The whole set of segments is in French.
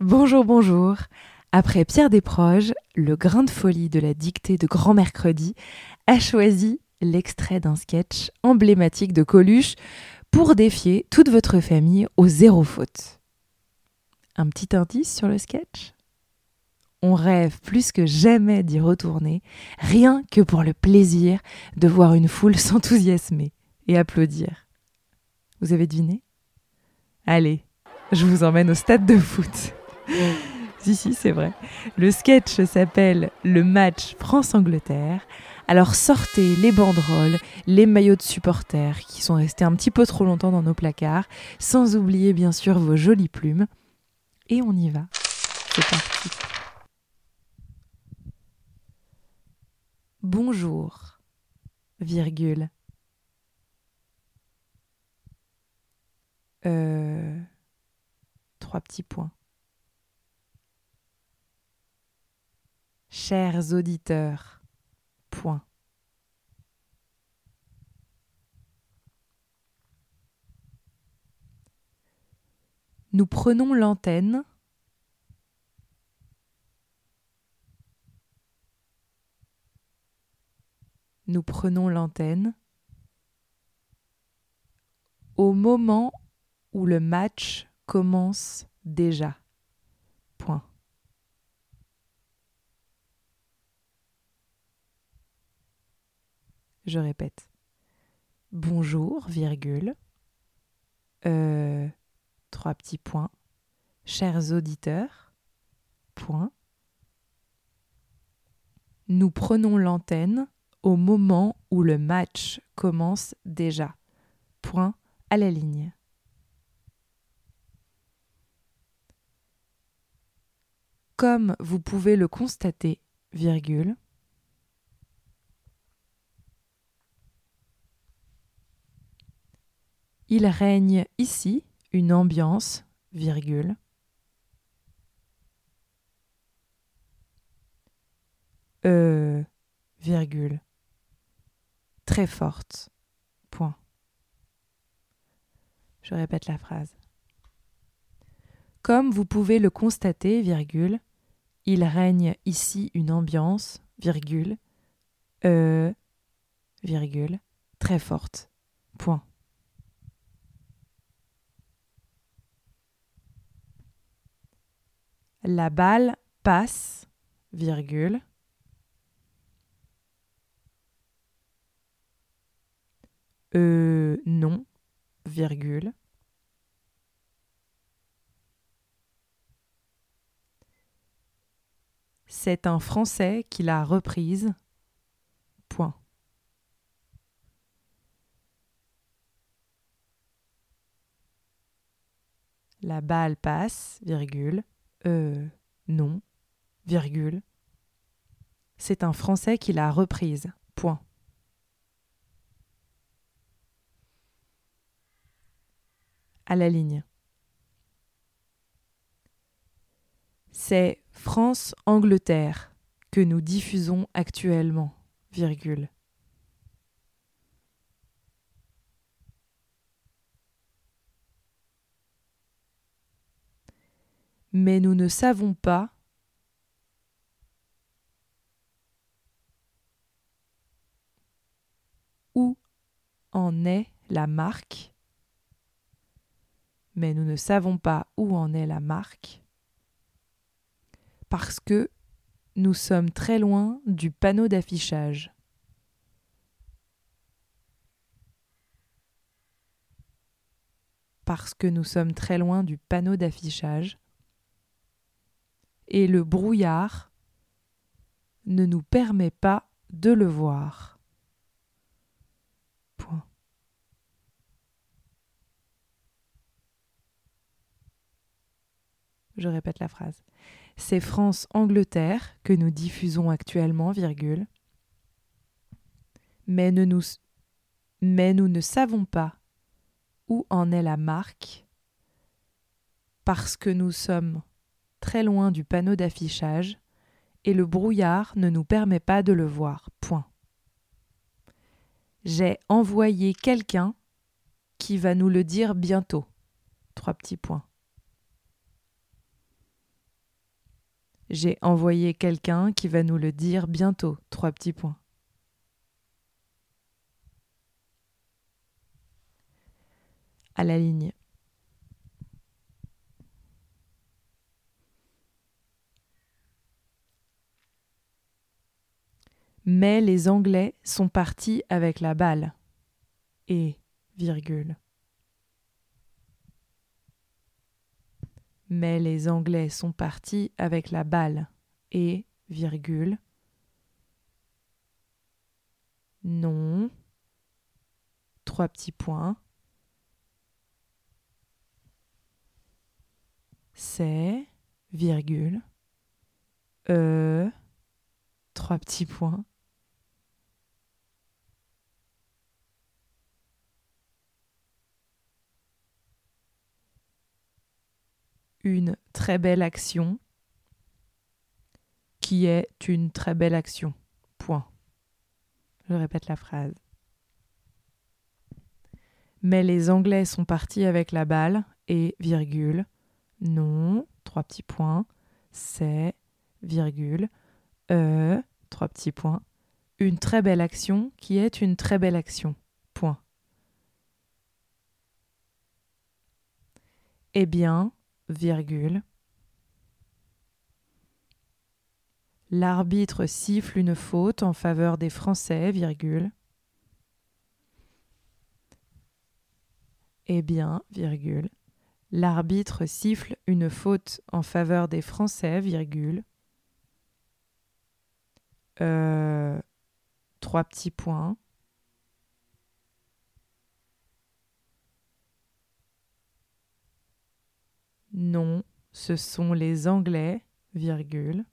Bonjour, bonjour. Après Pierre Desproges, le grain de folie de la dictée de Grand Mercredi a choisi l'extrait d'un sketch emblématique de Coluche pour défier toute votre famille au zéro faute. Un petit indice sur le sketch? On rêve plus que jamais d'y retourner, rien que pour le plaisir de voir une foule s'enthousiasmer et applaudir. Vous avez deviné? Allez, je vous emmène au stade de foot. si, si, c'est vrai. Le sketch s'appelle Le match France-Angleterre. Alors sortez les banderoles, les maillots de supporters qui sont restés un petit peu trop longtemps dans nos placards, sans oublier bien sûr vos jolies plumes. Et on y va. C'est parti. Bonjour, virgule. Euh, trois petits points. Chers auditeurs, point. Nous prenons l'antenne. Nous prenons l'antenne au moment où le match commence déjà. Point. Je répète. Bonjour, virgule. Euh, trois petits points. Chers auditeurs, point. Nous prenons l'antenne au moment où le match commence déjà. Point à la ligne. Comme vous pouvez le constater, virgule, Il règne ici une ambiance, virgule, euh, virgule, très forte, point. Je répète la phrase. Comme vous pouvez le constater, virgule, il règne ici une ambiance, virgule, euh, virgule, très forte, point. La balle passe, virgule. Euh, non, virgule. C'est un Français qui l'a reprise. Point. La balle passe, virgule. Euh, non, virgule. C'est un Français qui l'a reprise. Point. À la ligne. C'est France-Angleterre que nous diffusons actuellement, virgule. Mais nous ne savons pas où en est la marque, mais nous ne savons pas où en est la marque, parce que nous sommes très loin du panneau d'affichage. Parce que nous sommes très loin du panneau d'affichage et le brouillard ne nous permet pas de le voir. Je répète la phrase. C'est France-Angleterre que nous diffusons actuellement, virgule. Mais, mais nous ne savons pas où en est la marque parce que nous sommes très loin du panneau d'affichage, et le brouillard ne nous permet pas de le voir. Point. J'ai envoyé quelqu'un qui va nous le dire bientôt. Trois petits points. J'ai envoyé quelqu'un qui va nous le dire bientôt. Trois petits points. À la ligne. Mais les Anglais sont partis avec la balle. Et, virgule. Mais les Anglais sont partis avec la balle. Et, virgule. Non. Trois petits points. C'est, virgule. Euh. Trois petits points. Une très belle action qui est une très belle action. Point. Je répète la phrase. Mais les Anglais sont partis avec la balle et virgule. Non, trois petits points. C'est, virgule. Euh, trois petits points. Une très belle action qui est une très belle action. Point. Eh bien, virgule. L'arbitre siffle une faute en faveur des Français, virgule. Eh bien, virgule. L'arbitre siffle une faute en faveur des Français, virgule. Euh, trois petits points. Non, ce sont les Anglais, virgule.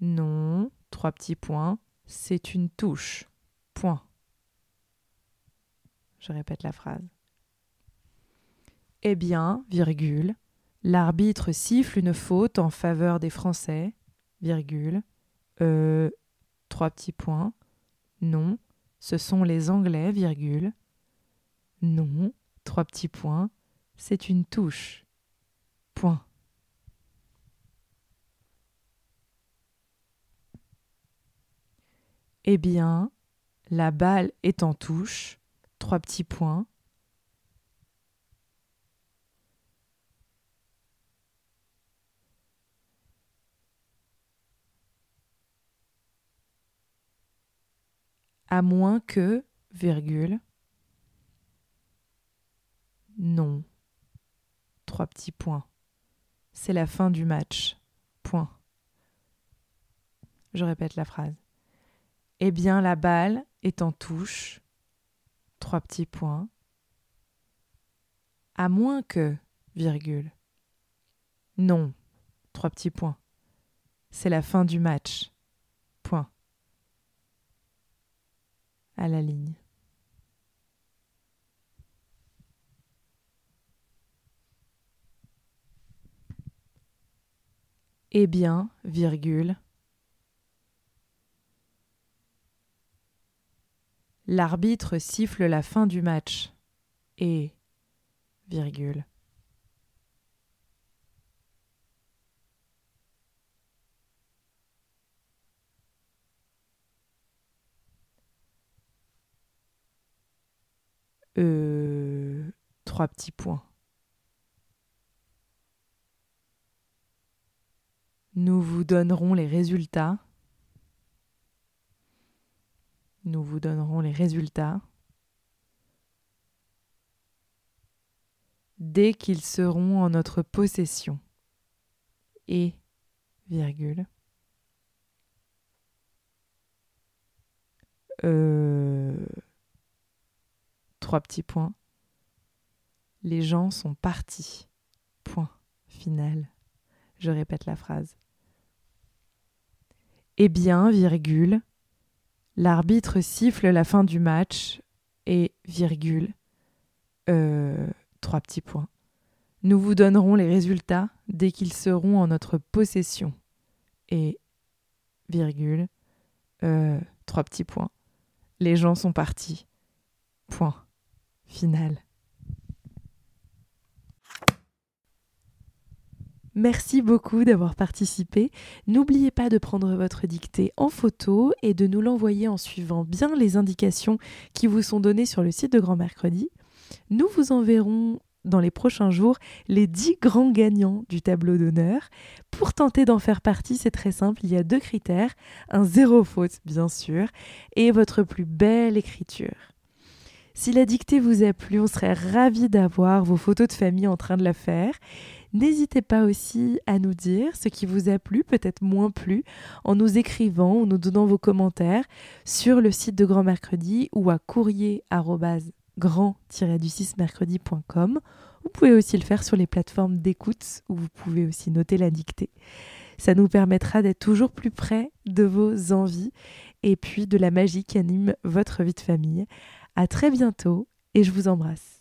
Non, trois petits points, c'est une touche. Point. Je répète la phrase. Eh bien, virgule, l'arbitre siffle une faute en faveur des Français, virgule. Euh, trois petits points. Non, ce sont les Anglais, virgule. Non, trois petits points, c'est une touche. Point. Eh bien, la balle est en touche, trois petits points. À moins que, virgule. Non. Trois petits points. C'est la fin du match. Point. Je répète la phrase. Eh bien, la balle est en touche. Trois petits points. À moins que, virgule. Non. Trois petits points. C'est la fin du match. Point à la ligne. Eh bien, virgule. L'arbitre siffle la fin du match. Et, virgule. Euh, trois petits points. Nous vous donnerons les résultats. Nous vous donnerons les résultats dès qu'ils seront en notre possession. Et, virgule, euh, Trois petits points. Les gens sont partis. Point final. Je répète la phrase. Eh bien, virgule, l'arbitre siffle la fin du match et, virgule, euh, trois petits points. Nous vous donnerons les résultats dès qu'ils seront en notre possession. Et, virgule, euh, trois petits points. Les gens sont partis. Point finale. Merci beaucoup d'avoir participé. N'oubliez pas de prendre votre dictée en photo et de nous l'envoyer en suivant bien les indications qui vous sont données sur le site de Grand Mercredi. Nous vous enverrons dans les prochains jours les 10 grands gagnants du tableau d'honneur. Pour tenter d'en faire partie, c'est très simple, il y a deux critères, un zéro faute bien sûr et votre plus belle écriture. Si la dictée vous a plu, on serait ravis d'avoir vos photos de famille en train de la faire. N'hésitez pas aussi à nous dire ce qui vous a plu, peut-être moins plu, en nous écrivant ou nous donnant vos commentaires sur le site de Grand Mercredi ou à courrier grand-du6 mercredi.com. Vous pouvez aussi le faire sur les plateformes d'écoute où vous pouvez aussi noter la dictée. Ça nous permettra d'être toujours plus près de vos envies et puis de la magie qui anime votre vie de famille. À très bientôt et je vous embrasse.